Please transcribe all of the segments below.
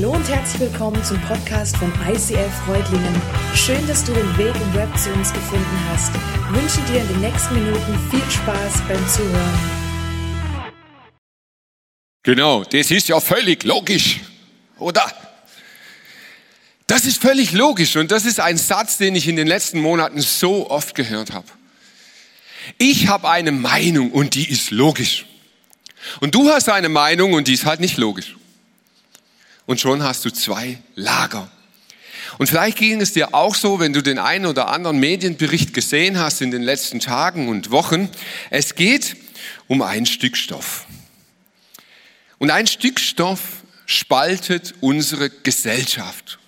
Hallo und herzlich willkommen zum Podcast von ICF Freudlingen. Schön, dass du den Weg im Web zu uns gefunden hast. Ich wünsche dir in den nächsten Minuten viel Spaß beim Zuhören. Genau, das ist ja völlig logisch, oder? Das ist völlig logisch und das ist ein Satz, den ich in den letzten Monaten so oft gehört habe. Ich habe eine Meinung und die ist logisch. Und du hast eine Meinung und die ist halt nicht logisch und schon hast du zwei Lager. Und vielleicht ging es dir auch so, wenn du den einen oder anderen Medienbericht gesehen hast in den letzten Tagen und Wochen. Es geht um ein Stück Stoff. Und ein Stück Stoff spaltet unsere Gesellschaft.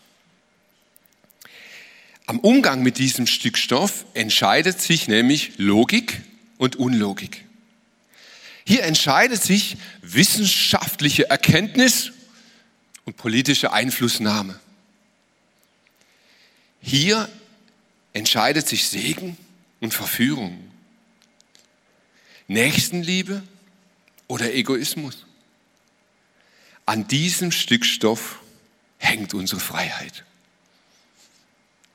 Am Umgang mit diesem Stück Stoff entscheidet sich nämlich Logik und Unlogik. Hier entscheidet sich wissenschaftliche Erkenntnis und politische Einflussnahme. Hier entscheidet sich Segen und Verführung. Nächstenliebe oder Egoismus. An diesem Stück Stoff hängt unsere Freiheit.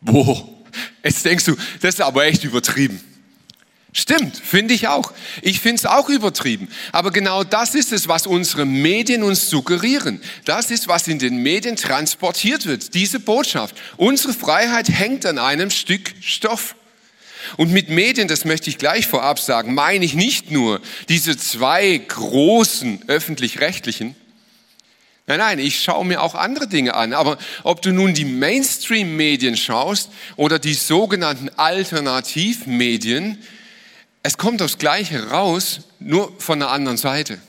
Wo? Jetzt denkst du, das ist aber echt übertrieben. Stimmt, finde ich auch. Ich finde es auch übertrieben. Aber genau das ist es, was unsere Medien uns suggerieren. Das ist, was in den Medien transportiert wird. Diese Botschaft. Unsere Freiheit hängt an einem Stück Stoff. Und mit Medien, das möchte ich gleich vorab sagen, meine ich nicht nur diese zwei großen öffentlich-rechtlichen. Nein, nein, ich schaue mir auch andere Dinge an. Aber ob du nun die Mainstream-Medien schaust oder die sogenannten Alternativmedien, es kommt das Gleiche raus, nur von der anderen Seite.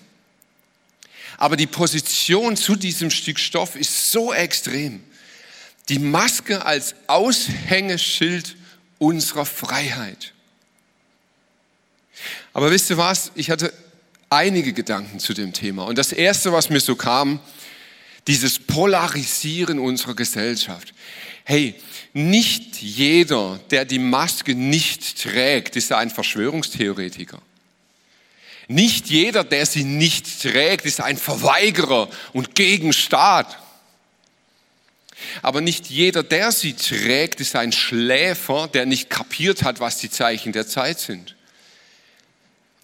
Aber die Position zu diesem Stück Stoff ist so extrem. Die Maske als Aushängeschild unserer Freiheit. Aber wisst ihr was? Ich hatte einige Gedanken zu dem Thema. Und das Erste, was mir so kam, dieses Polarisieren unserer Gesellschaft. Hey, nicht jeder, der die Maske nicht trägt, ist ein Verschwörungstheoretiker. Nicht jeder, der sie nicht trägt, ist ein Verweigerer und gegen Staat. Aber nicht jeder, der sie trägt, ist ein Schläfer, der nicht kapiert hat, was die Zeichen der Zeit sind.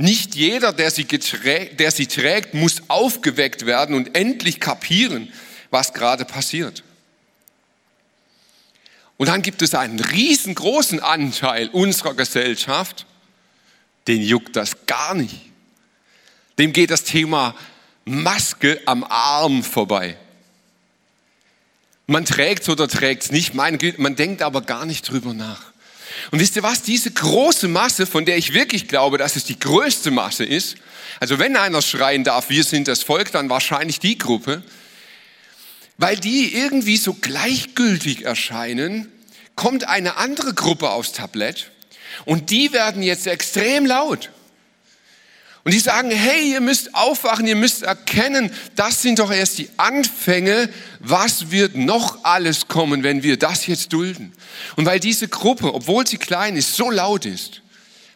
Nicht jeder, der sie, der sie trägt, muss aufgeweckt werden und endlich kapieren, was gerade passiert. Und dann gibt es einen riesengroßen Anteil unserer Gesellschaft, den juckt das gar nicht. Dem geht das Thema Maske am Arm vorbei. Man trägt oder trägt es nicht, man denkt aber gar nicht drüber nach. Und wisst ihr was? Diese große Masse, von der ich wirklich glaube, dass es die größte Masse ist, also wenn einer schreien darf, wir sind das Volk, dann wahrscheinlich die Gruppe, weil die irgendwie so gleichgültig erscheinen, kommt eine andere Gruppe aufs Tablett und die werden jetzt extrem laut. Und die sagen, hey, ihr müsst aufwachen, ihr müsst erkennen, das sind doch erst die Anfänge, was wird noch alles kommen, wenn wir das jetzt dulden. Und weil diese Gruppe, obwohl sie klein ist, so laut ist,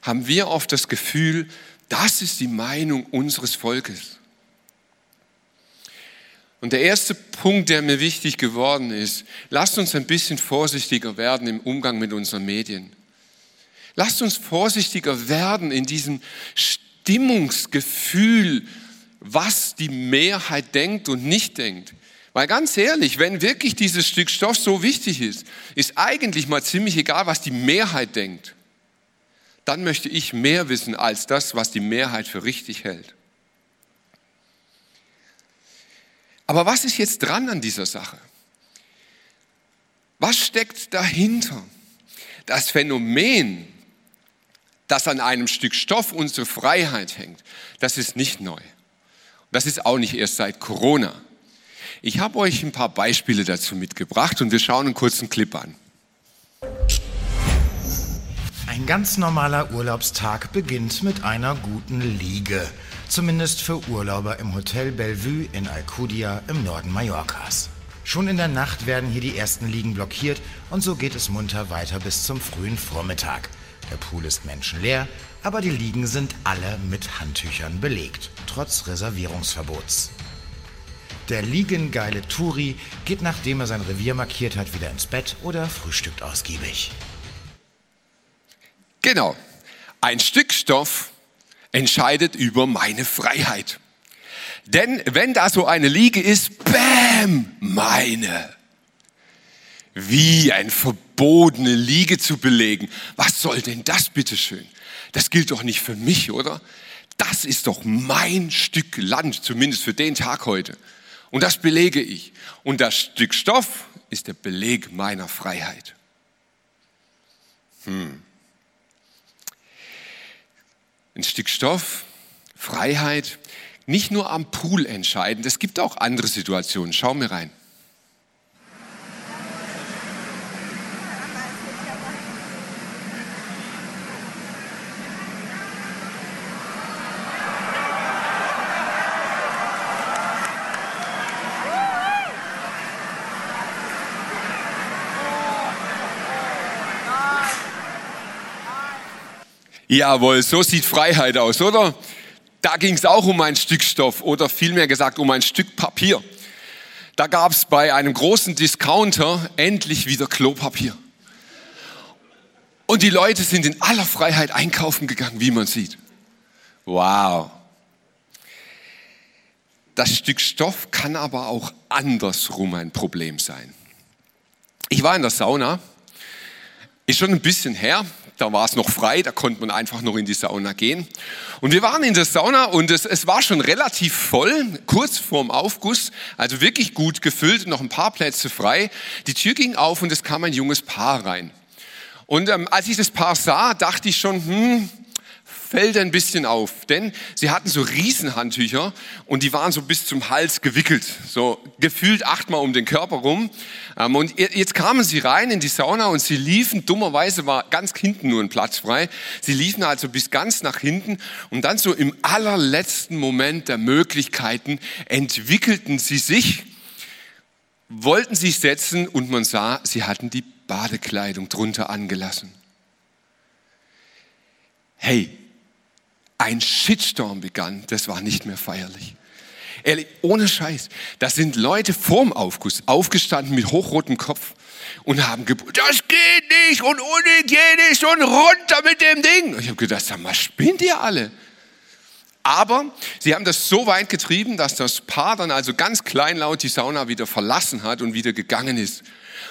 haben wir oft das Gefühl, das ist die Meinung unseres Volkes. Und der erste Punkt, der mir wichtig geworden ist, lasst uns ein bisschen vorsichtiger werden im Umgang mit unseren Medien. Lasst uns vorsichtiger werden in diesem Stimmungsgefühl, was die Mehrheit denkt und nicht denkt. Weil ganz ehrlich, wenn wirklich dieses Stück Stoff so wichtig ist, ist eigentlich mal ziemlich egal, was die Mehrheit denkt. Dann möchte ich mehr wissen als das, was die Mehrheit für richtig hält. Aber was ist jetzt dran an dieser Sache? Was steckt dahinter? Das Phänomen, das an einem Stück Stoff unsere Freiheit hängt, das ist nicht neu. Das ist auch nicht erst seit Corona. Ich habe euch ein paar Beispiele dazu mitgebracht und wir schauen einen kurzen Clip an. Ein ganz normaler Urlaubstag beginnt mit einer guten Liege. Zumindest für Urlauber im Hotel Bellevue in Alcudia im Norden Mallorcas. Schon in der Nacht werden hier die ersten Liegen blockiert und so geht es munter weiter bis zum frühen Vormittag. Der Pool ist menschenleer, aber die Liegen sind alle mit Handtüchern belegt, trotz Reservierungsverbots. Der liegengeile Turi geht, nachdem er sein Revier markiert hat, wieder ins Bett oder frühstückt ausgiebig. Genau. Ein Stück Stoff entscheidet über meine Freiheit. Denn wenn da so eine Liege ist, bäm, meine. Wie ein verbotene Liege zu belegen. Was soll denn das bitteschön? Das gilt doch nicht für mich, oder? Das ist doch mein Stück Land, zumindest für den Tag heute. Und das belege ich. Und das Stück Stoff ist der Beleg meiner Freiheit. Hm. Ein Stück Stoff, Freiheit, nicht nur am Pool entscheidend, es gibt auch andere Situationen. Schau mir rein. Jawohl, so sieht Freiheit aus, oder? Da ging es auch um ein Stück Stoff oder vielmehr gesagt um ein Stück Papier. Da gab es bei einem großen Discounter endlich wieder Klopapier. Und die Leute sind in aller Freiheit einkaufen gegangen, wie man sieht. Wow. Das Stück Stoff kann aber auch andersrum ein Problem sein. Ich war in der Sauna, ist schon ein bisschen her, da war es noch frei, da konnte man einfach noch in die Sauna gehen. Und wir waren in der Sauna und es, es war schon relativ voll, kurz vorm Aufguss, also wirklich gut gefüllt, noch ein paar Plätze frei. Die Tür ging auf und es kam ein junges Paar rein. Und ähm, als ich das Paar sah, dachte ich schon, hm, fällt ein bisschen auf, denn sie hatten so Riesenhandtücher und die waren so bis zum Hals gewickelt, so gefühlt achtmal um den Körper rum. Ähm, und jetzt kamen sie rein in die Sauna und sie liefen, dummerweise war ganz hinten nur ein Platz frei, sie liefen also bis ganz nach hinten und dann so im allerletzten Moment der Möglichkeiten entwickelten sie sich, wollten sich setzen und man sah, sie hatten die Badekleidung drunter angelassen. Hey, ein Shitstorm begann, das war nicht mehr feierlich. Ehrlich, ohne Scheiß. Da sind Leute vorm Aufguss aufgestanden mit hochrotem Kopf und haben gebrüllt, das geht nicht und unhygienisch und runter mit dem Ding. Und ich habe gedacht, sag mal, spinnt ihr alle? Aber sie haben das so weit getrieben, dass das Paar dann also ganz kleinlaut die Sauna wieder verlassen hat und wieder gegangen ist.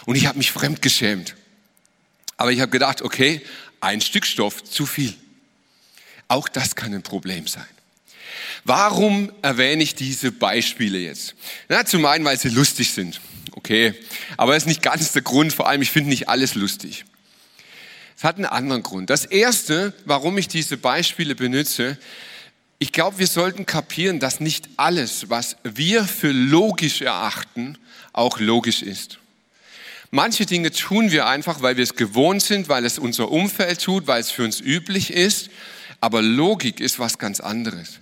Und ich habe mich fremdgeschämt. Aber ich habe gedacht, okay, ein Stück Stoff zu viel. Auch das kann ein Problem sein. Warum erwähne ich diese Beispiele jetzt? Na, zum einen, weil sie lustig sind. Okay. Aber das ist nicht ganz der Grund. Vor allem, ich finde nicht alles lustig. Es hat einen anderen Grund. Das erste, warum ich diese Beispiele benutze, ich glaube, wir sollten kapieren, dass nicht alles, was wir für logisch erachten, auch logisch ist. Manche Dinge tun wir einfach, weil wir es gewohnt sind, weil es unser Umfeld tut, weil es für uns üblich ist. Aber Logik ist was ganz anderes.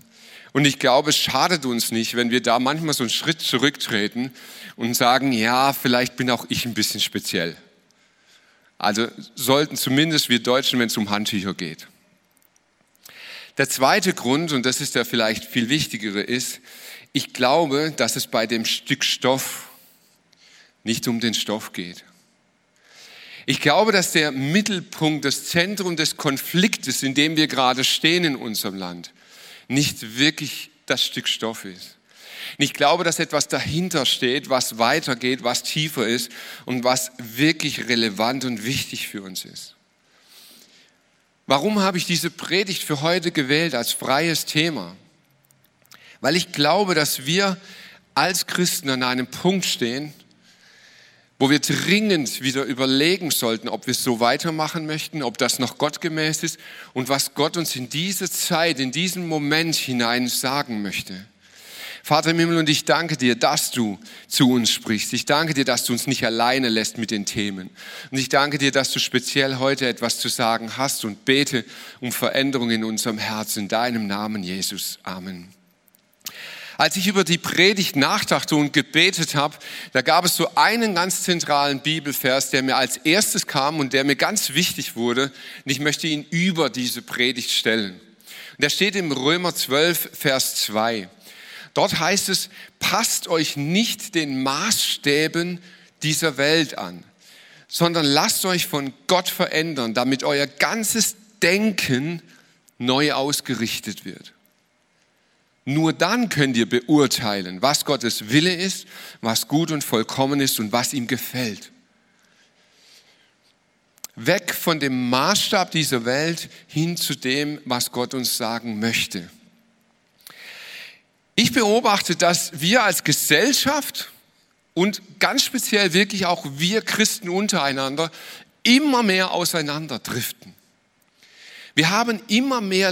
Und ich glaube, es schadet uns nicht, wenn wir da manchmal so einen Schritt zurücktreten und sagen, ja, vielleicht bin auch ich ein bisschen speziell. Also sollten zumindest wir Deutschen, wenn es um Handtücher geht. Der zweite Grund, und das ist der vielleicht viel wichtigere, ist, ich glaube, dass es bei dem Stück Stoff nicht um den Stoff geht. Ich glaube, dass der Mittelpunkt, das Zentrum des Konfliktes, in dem wir gerade stehen in unserem Land, nicht wirklich das Stück Stoff ist. ich glaube, dass etwas dahinter steht, was weitergeht, was tiefer ist und was wirklich relevant und wichtig für uns ist. Warum habe ich diese Predigt für heute gewählt als freies Thema? Weil ich glaube, dass wir als Christen an einem Punkt stehen, wo wir dringend wieder überlegen sollten, ob wir so weitermachen möchten, ob das noch gottgemäß ist und was Gott uns in diese Zeit, in diesen Moment hinein sagen möchte. Vater im Himmel, und ich danke dir, dass du zu uns sprichst. Ich danke dir, dass du uns nicht alleine lässt mit den Themen. Und ich danke dir, dass du speziell heute etwas zu sagen hast und bete um Veränderung in unserem Herzen. In deinem Namen, Jesus. Amen. Als ich über die Predigt nachdachte und gebetet habe, da gab es so einen ganz zentralen Bibelvers, der mir als erstes kam und der mir ganz wichtig wurde. Und ich möchte ihn über diese Predigt stellen. Und der steht im Römer 12, Vers 2. Dort heißt es, passt euch nicht den Maßstäben dieser Welt an, sondern lasst euch von Gott verändern, damit euer ganzes Denken neu ausgerichtet wird. Nur dann könnt ihr beurteilen, was Gottes Wille ist, was gut und vollkommen ist und was ihm gefällt. Weg von dem Maßstab dieser Welt hin zu dem, was Gott uns sagen möchte. Ich beobachte, dass wir als Gesellschaft und ganz speziell wirklich auch wir Christen untereinander immer mehr auseinanderdriften. Wir haben immer mehr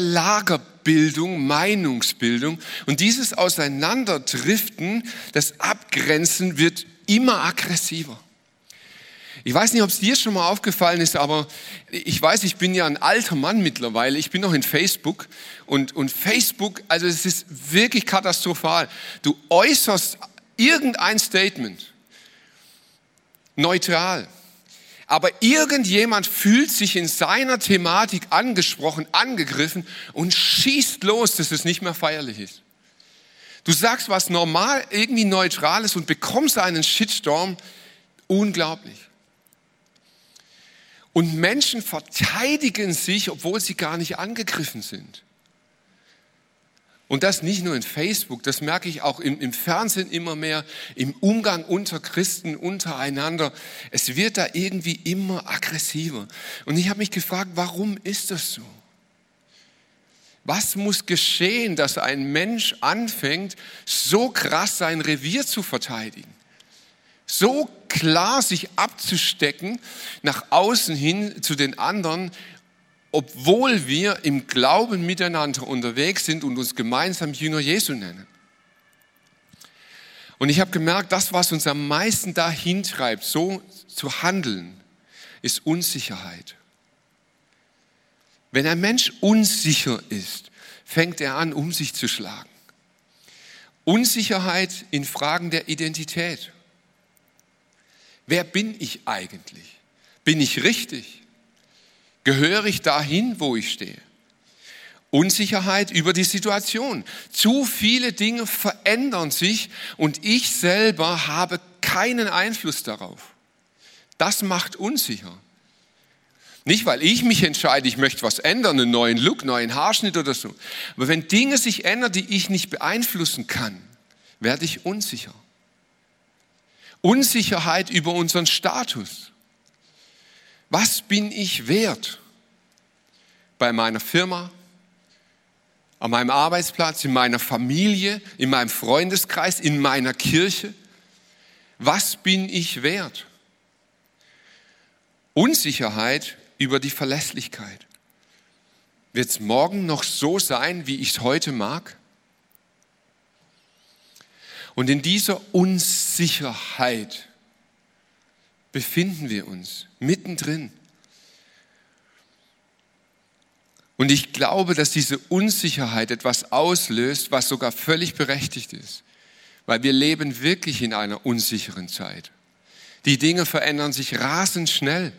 Lagerbildung, Meinungsbildung und dieses Auseinanderdriften, das Abgrenzen wird immer aggressiver. Ich weiß nicht, ob es dir schon mal aufgefallen ist, aber ich weiß, ich bin ja ein alter Mann mittlerweile. Ich bin noch in Facebook und, und Facebook, also es ist wirklich katastrophal. Du äußerst irgendein Statement, neutral, aber irgendjemand fühlt sich in seiner Thematik angesprochen, angegriffen und schießt los, dass es nicht mehr feierlich ist. Du sagst was normal, irgendwie neutrales und bekommst einen Shitstorm. Unglaublich. Und Menschen verteidigen sich, obwohl sie gar nicht angegriffen sind. Und das nicht nur in Facebook, das merke ich auch im, im, Fernsehen immer mehr, im Umgang unter Christen untereinander. Es wird da irgendwie immer aggressiver. Und ich habe mich gefragt, warum ist das so? Was muss geschehen, dass ein Mensch anfängt, so krass sein Revier zu verteidigen? So klar sich abzustecken nach außen hin zu den anderen obwohl wir im Glauben miteinander unterwegs sind und uns gemeinsam Jünger Jesu nennen. Und ich habe gemerkt, das, was uns am meisten dahin treibt, so zu handeln, ist Unsicherheit. Wenn ein Mensch unsicher ist, fängt er an, um sich zu schlagen. Unsicherheit in Fragen der Identität. Wer bin ich eigentlich? Bin ich richtig? Gehöre ich dahin, wo ich stehe? Unsicherheit über die Situation. Zu viele Dinge verändern sich und ich selber habe keinen Einfluss darauf. Das macht unsicher. Nicht, weil ich mich entscheide, ich möchte was ändern, einen neuen Look, neuen Haarschnitt oder so. Aber wenn Dinge sich ändern, die ich nicht beeinflussen kann, werde ich unsicher. Unsicherheit über unseren Status. Was bin ich wert? Bei meiner Firma, an meinem Arbeitsplatz, in meiner Familie, in meinem Freundeskreis, in meiner Kirche. Was bin ich wert? Unsicherheit über die Verlässlichkeit. Wird es morgen noch so sein, wie ich es heute mag? Und in dieser Unsicherheit befinden wir uns mittendrin. Und ich glaube, dass diese Unsicherheit etwas auslöst, was sogar völlig berechtigt ist, weil wir leben wirklich in einer unsicheren Zeit. Die Dinge verändern sich rasend schnell.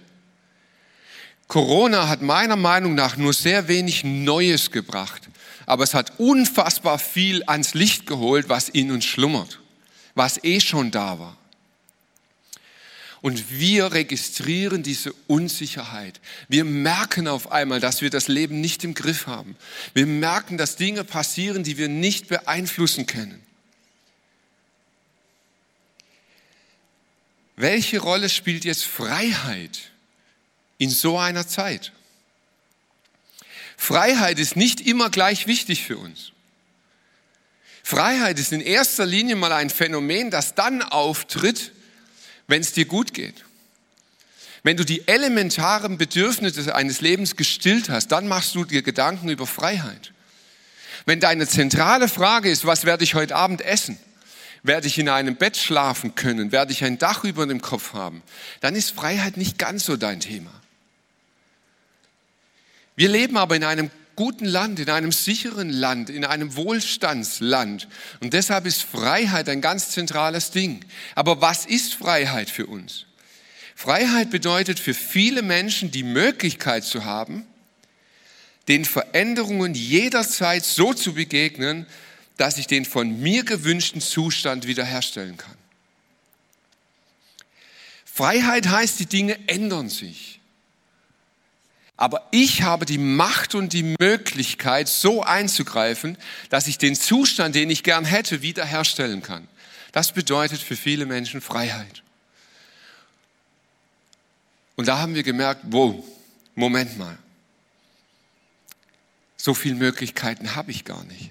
Corona hat meiner Meinung nach nur sehr wenig Neues gebracht, aber es hat unfassbar viel ans Licht geholt, was in uns schlummert, was eh schon da war. Und wir registrieren diese Unsicherheit. Wir merken auf einmal, dass wir das Leben nicht im Griff haben. Wir merken, dass Dinge passieren, die wir nicht beeinflussen können. Welche Rolle spielt jetzt Freiheit in so einer Zeit? Freiheit ist nicht immer gleich wichtig für uns. Freiheit ist in erster Linie mal ein Phänomen, das dann auftritt, wenn es dir gut geht. Wenn du die elementaren Bedürfnisse eines Lebens gestillt hast, dann machst du dir Gedanken über Freiheit. Wenn deine zentrale Frage ist, was werde ich heute Abend essen? Werde ich in einem Bett schlafen können? Werde ich ein Dach über dem Kopf haben? Dann ist Freiheit nicht ganz so dein Thema. Wir leben aber in einem guten Land, in einem sicheren Land, in einem Wohlstandsland. Und deshalb ist Freiheit ein ganz zentrales Ding. Aber was ist Freiheit für uns? Freiheit bedeutet für viele Menschen die Möglichkeit zu haben, den Veränderungen jederzeit so zu begegnen, dass ich den von mir gewünschten Zustand wiederherstellen kann. Freiheit heißt, die Dinge ändern sich. Aber ich habe die Macht und die Möglichkeit, so einzugreifen, dass ich den Zustand, den ich gern hätte, wiederherstellen kann. Das bedeutet für viele Menschen Freiheit. Und da haben wir gemerkt, wow, Moment mal, so viele Möglichkeiten habe ich gar nicht.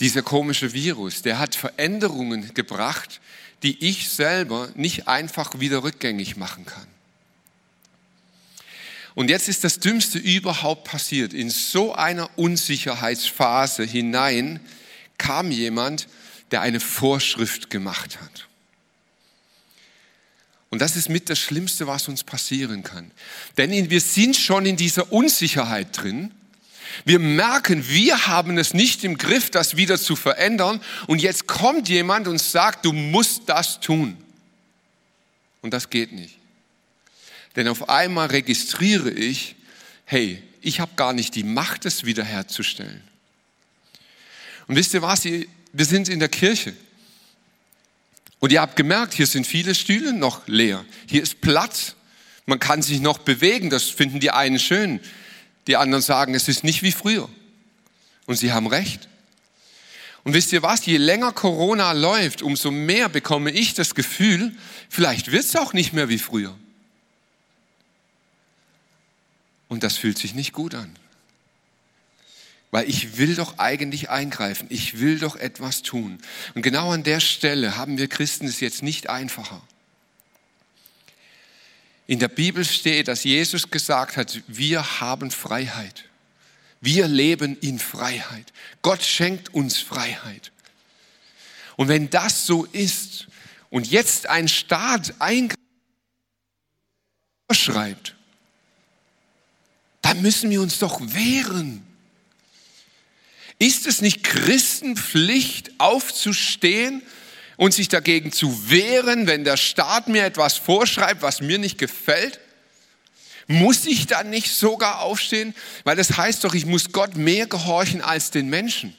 Dieser komische Virus, der hat Veränderungen gebracht, die ich selber nicht einfach wieder rückgängig machen kann. Und jetzt ist das Dümmste überhaupt passiert. In so einer Unsicherheitsphase hinein kam jemand, der eine Vorschrift gemacht hat. Und das ist mit das Schlimmste, was uns passieren kann. Denn wir sind schon in dieser Unsicherheit drin. Wir merken, wir haben es nicht im Griff, das wieder zu verändern. Und jetzt kommt jemand und sagt, du musst das tun. Und das geht nicht. Denn auf einmal registriere ich, hey, ich habe gar nicht die Macht, es wiederherzustellen. Und wisst ihr was? Wir sind in der Kirche. Und ihr habt gemerkt, hier sind viele Stühle noch leer. Hier ist Platz. Man kann sich noch bewegen. Das finden die einen schön. Die anderen sagen, es ist nicht wie früher. Und sie haben recht. Und wisst ihr was? Je länger Corona läuft, umso mehr bekomme ich das Gefühl, vielleicht wird es auch nicht mehr wie früher. Und das fühlt sich nicht gut an. Weil ich will doch eigentlich eingreifen. Ich will doch etwas tun. Und genau an der Stelle haben wir Christen es jetzt nicht einfacher. In der Bibel steht, dass Jesus gesagt hat, wir haben Freiheit. Wir leben in Freiheit. Gott schenkt uns Freiheit. Und wenn das so ist und jetzt ein Staat einschreibt, müssen wir uns doch wehren. Ist es nicht Christenpflicht, aufzustehen und sich dagegen zu wehren, wenn der Staat mir etwas vorschreibt, was mir nicht gefällt? Muss ich dann nicht sogar aufstehen? Weil das heißt doch, ich muss Gott mehr gehorchen als den Menschen.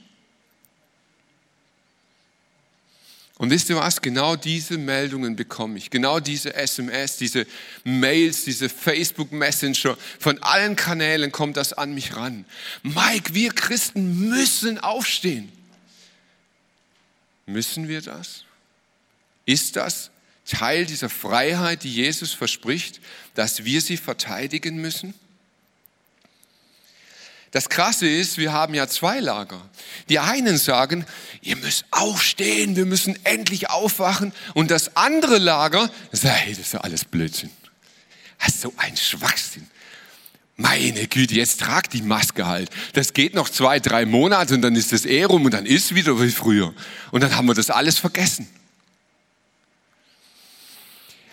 Und wisst ihr was? Genau diese Meldungen bekomme ich. Genau diese SMS, diese Mails, diese Facebook Messenger. Von allen Kanälen kommt das an mich ran. Mike, wir Christen müssen aufstehen. Müssen wir das? Ist das Teil dieser Freiheit, die Jesus verspricht, dass wir sie verteidigen müssen? Das Krasse ist, wir haben ja zwei Lager. Die einen sagen, ihr müsst aufstehen, wir müssen endlich aufwachen. Und das andere Lager sagt, das ist ja alles Blödsinn. Das ist so ein Schwachsinn. Meine Güte, jetzt tragt die Maske halt. Das geht noch zwei, drei Monate und dann ist das eh rum und dann ist wieder wie früher. Und dann haben wir das alles vergessen.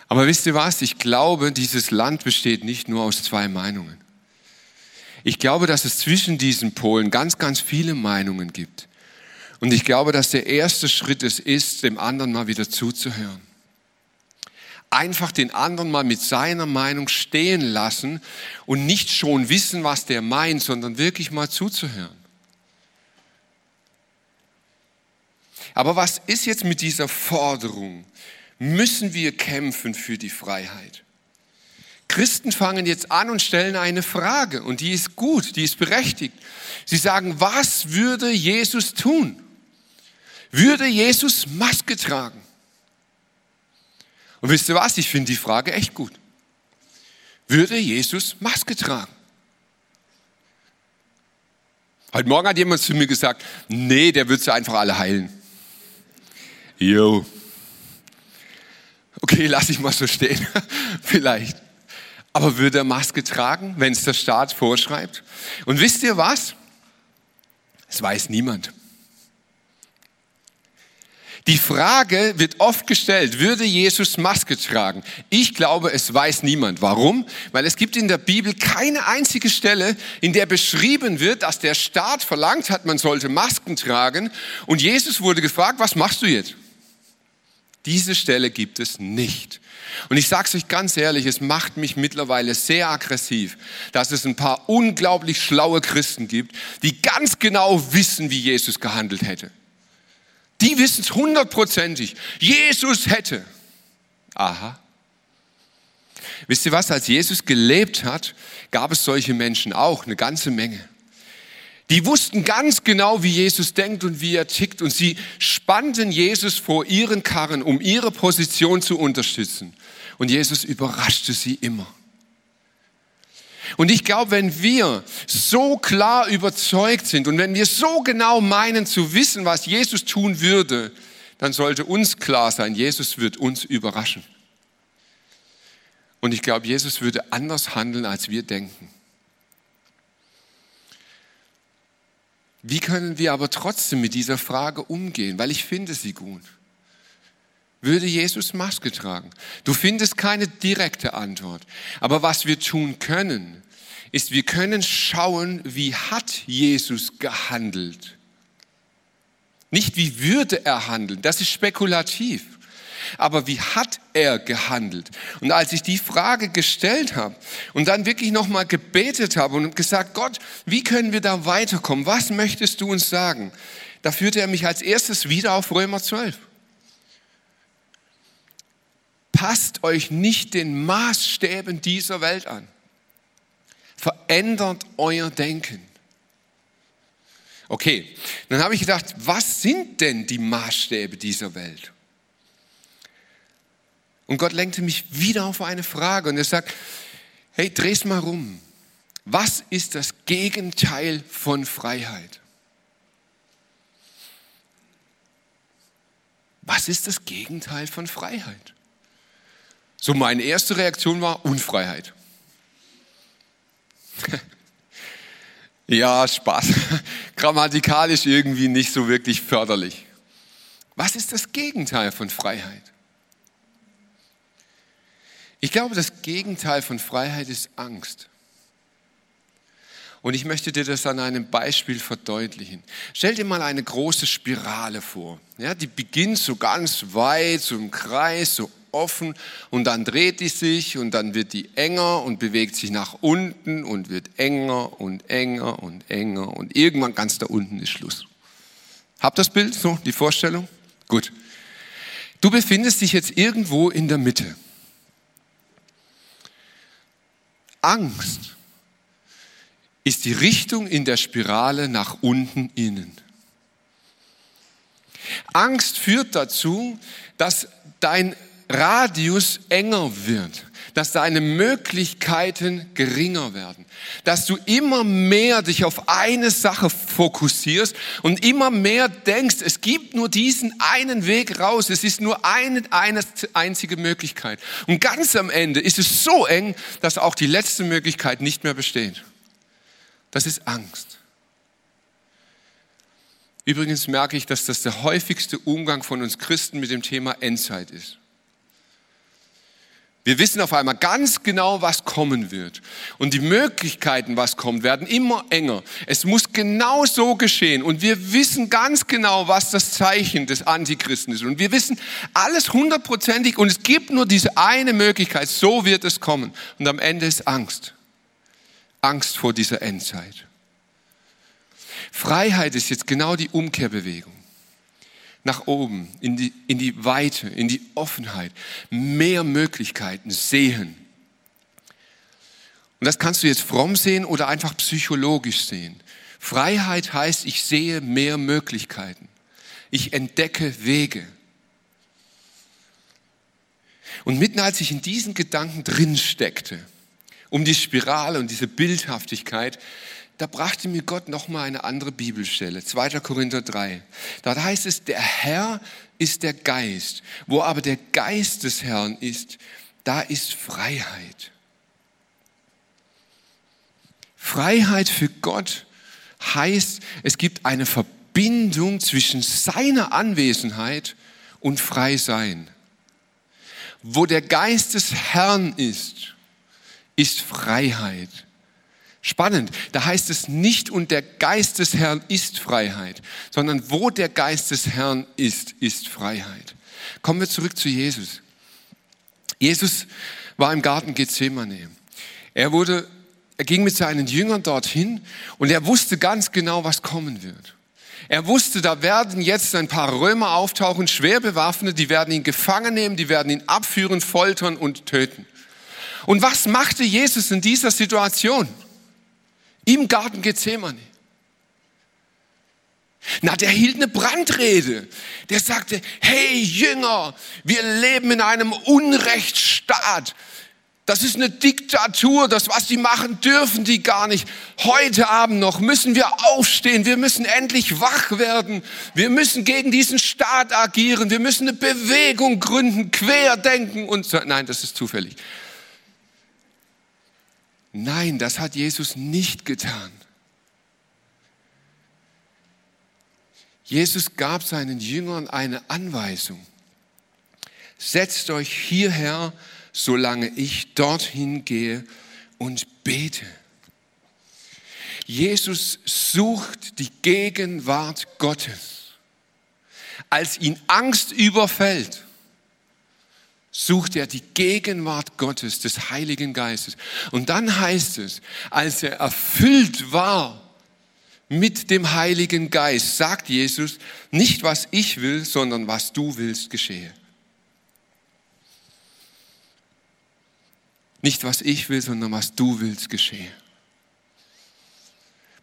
Aber wisst ihr was? Ich glaube, dieses Land besteht nicht nur aus zwei Meinungen. Ich glaube, dass es zwischen diesen Polen ganz, ganz viele Meinungen gibt. Und ich glaube, dass der erste Schritt es ist, dem anderen mal wieder zuzuhören. Einfach den anderen mal mit seiner Meinung stehen lassen und nicht schon wissen, was der meint, sondern wirklich mal zuzuhören. Aber was ist jetzt mit dieser Forderung? Müssen wir kämpfen für die Freiheit? Christen fangen jetzt an und stellen eine Frage und die ist gut, die ist berechtigt. Sie sagen, was würde Jesus tun? Würde Jesus Maske tragen? Und wisst ihr was? Ich finde die Frage echt gut. Würde Jesus Maske tragen? Heute Morgen hat jemand zu mir gesagt, nee, der würde sie einfach alle heilen. Jo. Okay, lass ich mal so stehen. Vielleicht. Aber würde er Maske tragen, wenn es der Staat vorschreibt? Und wisst ihr was? Es weiß niemand. Die Frage wird oft gestellt, würde Jesus Maske tragen? Ich glaube, es weiß niemand. Warum? Weil es gibt in der Bibel keine einzige Stelle, in der beschrieben wird, dass der Staat verlangt hat, man sollte Masken tragen. Und Jesus wurde gefragt, was machst du jetzt? Diese Stelle gibt es nicht. Und ich sage es euch ganz ehrlich, es macht mich mittlerweile sehr aggressiv, dass es ein paar unglaublich schlaue Christen gibt, die ganz genau wissen, wie Jesus gehandelt hätte. Die wissen es hundertprozentig. Jesus hätte. Aha. Wisst ihr was, als Jesus gelebt hat, gab es solche Menschen auch, eine ganze Menge. Die wussten ganz genau, wie Jesus denkt und wie er tickt und sie spannten Jesus vor ihren Karren, um ihre Position zu unterstützen. Und Jesus überraschte sie immer. Und ich glaube, wenn wir so klar überzeugt sind und wenn wir so genau meinen zu wissen, was Jesus tun würde, dann sollte uns klar sein, Jesus wird uns überraschen. Und ich glaube, Jesus würde anders handeln, als wir denken. Wie können wir aber trotzdem mit dieser Frage umgehen? Weil ich finde sie gut. Würde Jesus Maske tragen? Du findest keine direkte Antwort. Aber was wir tun können, ist, wir können schauen, wie hat Jesus gehandelt? Nicht wie würde er handeln, das ist spekulativ aber wie hat er gehandelt? Und als ich die Frage gestellt habe und dann wirklich nochmal gebetet habe und gesagt, Gott, wie können wir da weiterkommen? Was möchtest du uns sagen? Da führte er mich als erstes wieder auf Römer 12. Passt euch nicht den Maßstäben dieser Welt an. Verändert euer Denken. Okay, dann habe ich gedacht, was sind denn die Maßstäbe dieser Welt? Und Gott lenkte mich wieder auf eine Frage und er sagt, hey, dreh's mal rum. Was ist das Gegenteil von Freiheit? Was ist das Gegenteil von Freiheit? So meine erste Reaktion war Unfreiheit. ja, Spaß. Grammatikalisch irgendwie nicht so wirklich förderlich. Was ist das Gegenteil von Freiheit? Ich glaube, das Gegenteil von Freiheit ist Angst. Und ich möchte dir das an einem Beispiel verdeutlichen. Stell dir mal eine große Spirale vor. Ja, die beginnt so ganz weit, so im Kreis, so offen und dann dreht die sich und dann wird die enger und bewegt sich nach unten und wird enger und enger und enger und irgendwann ganz da unten ist Schluss. Habt das Bild, so die Vorstellung? Gut. Du befindest dich jetzt irgendwo in der Mitte. Angst ist die Richtung in der Spirale nach unten innen. Angst führt dazu, dass dein Radius enger wird dass deine Möglichkeiten geringer werden, dass du immer mehr dich auf eine Sache fokussierst und immer mehr denkst, es gibt nur diesen einen Weg raus, es ist nur eine, eine einzige Möglichkeit. Und ganz am Ende ist es so eng, dass auch die letzte Möglichkeit nicht mehr besteht. Das ist Angst. Übrigens merke ich, dass das der häufigste Umgang von uns Christen mit dem Thema Endzeit ist. Wir wissen auf einmal ganz genau, was kommen wird. Und die Möglichkeiten, was kommt, werden immer enger. Es muss genau so geschehen. Und wir wissen ganz genau, was das Zeichen des Antichristen ist. Und wir wissen alles hundertprozentig. Und es gibt nur diese eine Möglichkeit. So wird es kommen. Und am Ende ist Angst. Angst vor dieser Endzeit. Freiheit ist jetzt genau die Umkehrbewegung nach oben, in die, in die Weite, in die Offenheit, mehr Möglichkeiten sehen. Und das kannst du jetzt fromm sehen oder einfach psychologisch sehen. Freiheit heißt, ich sehe mehr Möglichkeiten. Ich entdecke Wege. Und mitten als ich in diesen Gedanken drin steckte, um die Spirale und diese Bildhaftigkeit, da brachte mir Gott nochmal eine andere Bibelstelle, 2. Korinther 3. Da heißt es, der Herr ist der Geist. Wo aber der Geist des Herrn ist, da ist Freiheit. Freiheit für Gott heißt, es gibt eine Verbindung zwischen seiner Anwesenheit und Freisein. Wo der Geist des Herrn ist, ist Freiheit. Spannend, da heißt es nicht, und der Geist des Herrn ist Freiheit, sondern wo der Geist des Herrn ist, ist Freiheit. Kommen wir zurück zu Jesus. Jesus war im Garten Gethsemane. Er wurde, er ging mit seinen Jüngern dorthin und er wusste ganz genau, was kommen wird. Er wusste, da werden jetzt ein paar Römer auftauchen, schwer bewaffnet, die werden ihn gefangen nehmen, die werden ihn abführen, foltern und töten. Und was machte Jesus in dieser Situation? Im Garten Gethsemane. Na, der hielt eine Brandrede. Der sagte, hey Jünger, wir leben in einem Unrechtsstaat. Das ist eine Diktatur, das, was sie machen, dürfen die gar nicht. Heute Abend noch müssen wir aufstehen, wir müssen endlich wach werden, wir müssen gegen diesen Staat agieren, wir müssen eine Bewegung gründen, querdenken und so. Nein, das ist zufällig. Nein, das hat Jesus nicht getan. Jesus gab seinen Jüngern eine Anweisung. Setzt euch hierher, solange ich dorthin gehe und bete. Jesus sucht die Gegenwart Gottes. Als ihn Angst überfällt, sucht er die Gegenwart Gottes, des Heiligen Geistes. Und dann heißt es, als er erfüllt war mit dem Heiligen Geist, sagt Jesus, nicht was ich will, sondern was du willst geschehe. Nicht was ich will, sondern was du willst geschehe.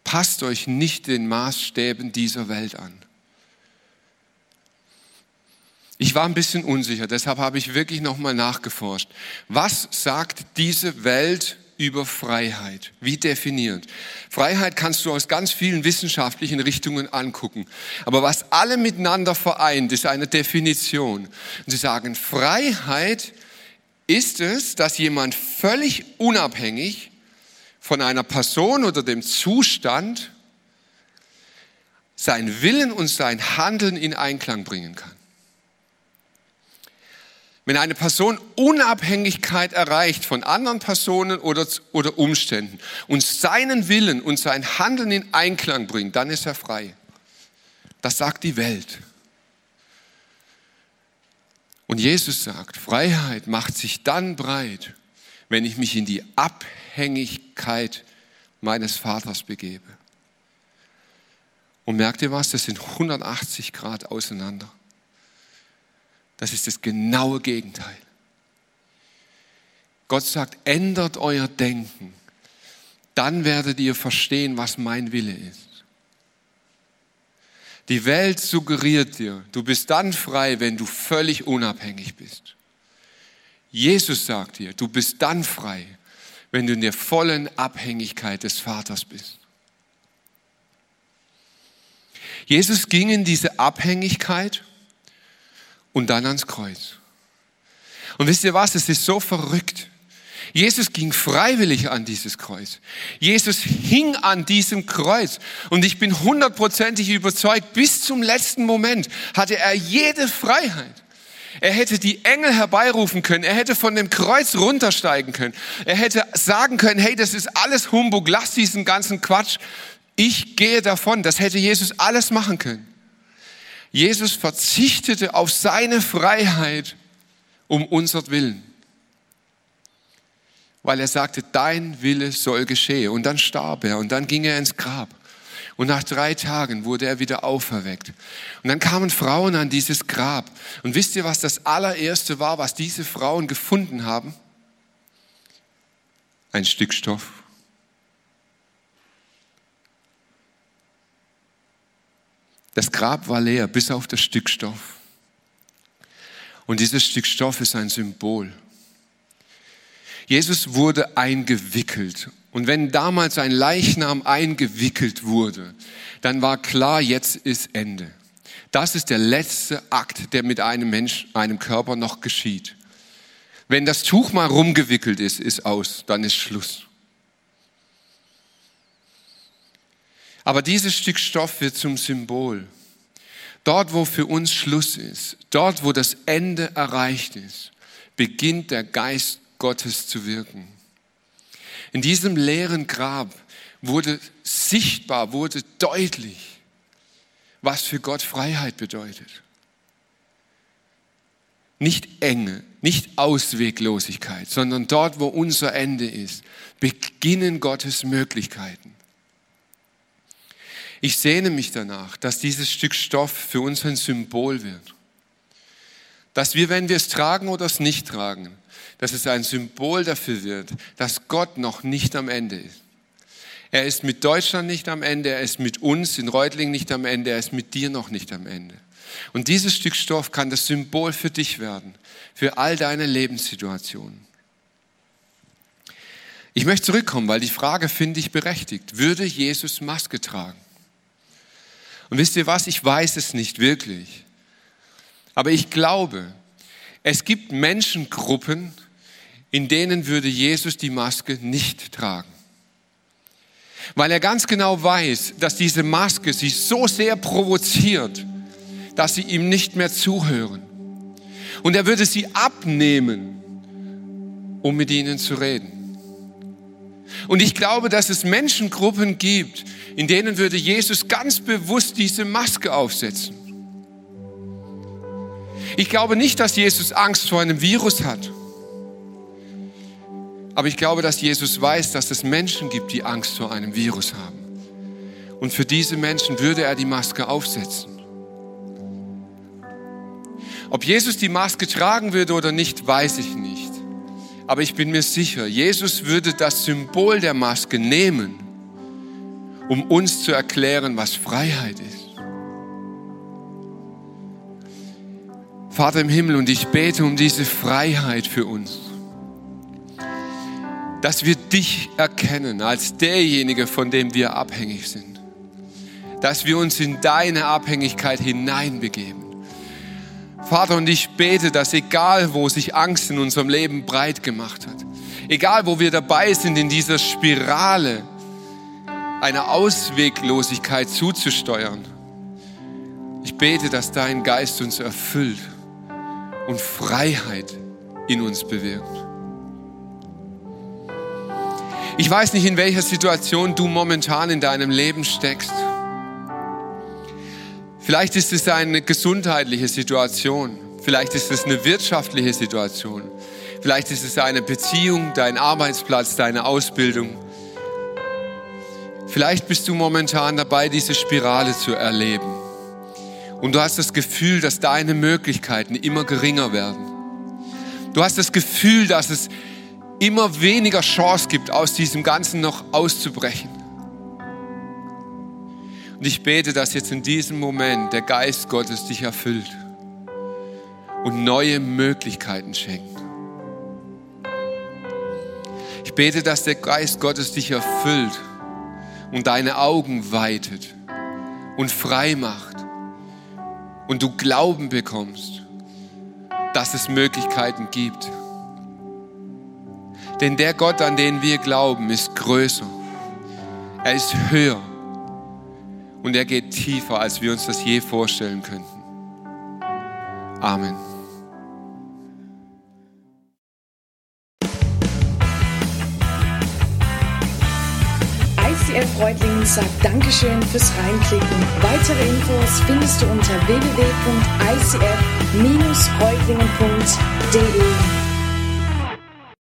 Passt euch nicht den Maßstäben dieser Welt an. Ich war ein bisschen unsicher, deshalb habe ich wirklich nochmal nachgeforscht. Was sagt diese Welt über Freiheit? Wie definiert? Freiheit kannst du aus ganz vielen wissenschaftlichen Richtungen angucken. Aber was alle miteinander vereint, ist eine Definition. Und sie sagen, Freiheit ist es, dass jemand völlig unabhängig von einer Person oder dem Zustand sein Willen und sein Handeln in Einklang bringen kann. Wenn eine Person Unabhängigkeit erreicht von anderen Personen oder, oder Umständen und seinen Willen und sein Handeln in Einklang bringt, dann ist er frei. Das sagt die Welt. Und Jesus sagt, Freiheit macht sich dann breit, wenn ich mich in die Abhängigkeit meines Vaters begebe. Und merkt ihr was? Das sind 180 Grad auseinander. Das ist das genaue Gegenteil. Gott sagt, ändert euer Denken. Dann werdet ihr verstehen, was mein Wille ist. Die Welt suggeriert dir, du bist dann frei, wenn du völlig unabhängig bist. Jesus sagt dir, du bist dann frei, wenn du in der vollen Abhängigkeit des Vaters bist. Jesus ging in diese Abhängigkeit und dann ans Kreuz. Und wisst ihr was? Es ist so verrückt. Jesus ging freiwillig an dieses Kreuz. Jesus hing an diesem Kreuz. Und ich bin hundertprozentig überzeugt, bis zum letzten Moment hatte er jede Freiheit. Er hätte die Engel herbeirufen können. Er hätte von dem Kreuz runtersteigen können. Er hätte sagen können, hey, das ist alles Humbug. Lass diesen ganzen Quatsch. Ich gehe davon. Das hätte Jesus alles machen können. Jesus verzichtete auf seine Freiheit um unser Willen. Weil er sagte, dein Wille soll geschehen. Und dann starb er und dann ging er ins Grab. Und nach drei Tagen wurde er wieder auferweckt. Und dann kamen Frauen an dieses Grab. Und wisst ihr, was das allererste war, was diese Frauen gefunden haben? Ein Stück Stoff. Das Grab war leer, bis auf das Stück Stoff. Und dieses Stück Stoff ist ein Symbol. Jesus wurde eingewickelt. Und wenn damals ein Leichnam eingewickelt wurde, dann war klar, jetzt ist Ende. Das ist der letzte Akt, der mit einem Mensch, einem Körper noch geschieht. Wenn das Tuch mal rumgewickelt ist, ist aus, dann ist Schluss. Aber dieses Stück Stoff wird zum Symbol. Dort, wo für uns Schluss ist, dort, wo das Ende erreicht ist, beginnt der Geist Gottes zu wirken. In diesem leeren Grab wurde sichtbar, wurde deutlich, was für Gott Freiheit bedeutet. nicht Enge, nicht Ausweglosigkeit, sondern dort, wo unser Ende ist, beginnen Gottes Möglichkeiten. Ich sehne mich danach, dass dieses Stück Stoff für uns ein Symbol wird. Dass wir, wenn wir es tragen oder es nicht tragen, dass es ein Symbol dafür wird, dass Gott noch nicht am Ende ist. Er ist mit Deutschland nicht am Ende, er ist mit uns in Reutlingen nicht am Ende, er ist mit dir noch nicht am Ende. Und dieses Stück Stoff kann das Symbol für dich werden, für all deine Lebenssituationen. Ich möchte zurückkommen, weil die Frage finde ich berechtigt. Würde Jesus Maske tragen? Und wisst ihr was? Ich weiß es nicht wirklich. Aber ich glaube, es gibt Menschengruppen, in denen würde Jesus die Maske nicht tragen. Weil er ganz genau weiß, dass diese Maske sie so sehr provoziert, dass sie ihm nicht mehr zuhören. Und er würde sie abnehmen, um mit ihnen zu reden. Und ich glaube, dass es Menschengruppen gibt, in denen würde Jesus ganz bewusst diese Maske aufsetzen. Ich glaube nicht, dass Jesus Angst vor einem Virus hat. Aber ich glaube, dass Jesus weiß, dass es Menschen gibt, die Angst vor einem Virus haben. Und für diese Menschen würde er die Maske aufsetzen. Ob Jesus die Maske tragen würde oder nicht, weiß ich nicht. Aber ich bin mir sicher, Jesus würde das Symbol der Maske nehmen, um uns zu erklären, was Freiheit ist. Vater im Himmel, und ich bete um diese Freiheit für uns dass wir dich erkennen als derjenige, von dem wir abhängig sind. Dass wir uns in deine Abhängigkeit hineinbegeben. Vater, und ich bete, dass egal, wo sich Angst in unserem Leben breit gemacht hat, egal, wo wir dabei sind, in dieser Spirale einer Ausweglosigkeit zuzusteuern, ich bete, dass dein Geist uns erfüllt und Freiheit in uns bewirkt. Ich weiß nicht, in welcher Situation du momentan in deinem Leben steckst. Vielleicht ist es eine gesundheitliche Situation. Vielleicht ist es eine wirtschaftliche Situation. Vielleicht ist es eine Beziehung, dein Arbeitsplatz, deine Ausbildung. Vielleicht bist du momentan dabei, diese Spirale zu erleben. Und du hast das Gefühl, dass deine Möglichkeiten immer geringer werden. Du hast das Gefühl, dass es immer weniger Chance gibt, aus diesem Ganzen noch auszubrechen. Und ich bete, dass jetzt in diesem Moment der Geist Gottes dich erfüllt und neue Möglichkeiten schenkt. Ich bete, dass der Geist Gottes dich erfüllt und deine Augen weitet und frei macht und du Glauben bekommst, dass es Möglichkeiten gibt. Denn der Gott, an den wir glauben, ist größer. Er ist höher. Und er geht tiefer, als wir uns das je vorstellen könnten. Amen. ICF Reutlingen sagt Dankeschön fürs Reinklicken. Weitere Infos findest du unter www.icf-reutlingen.de.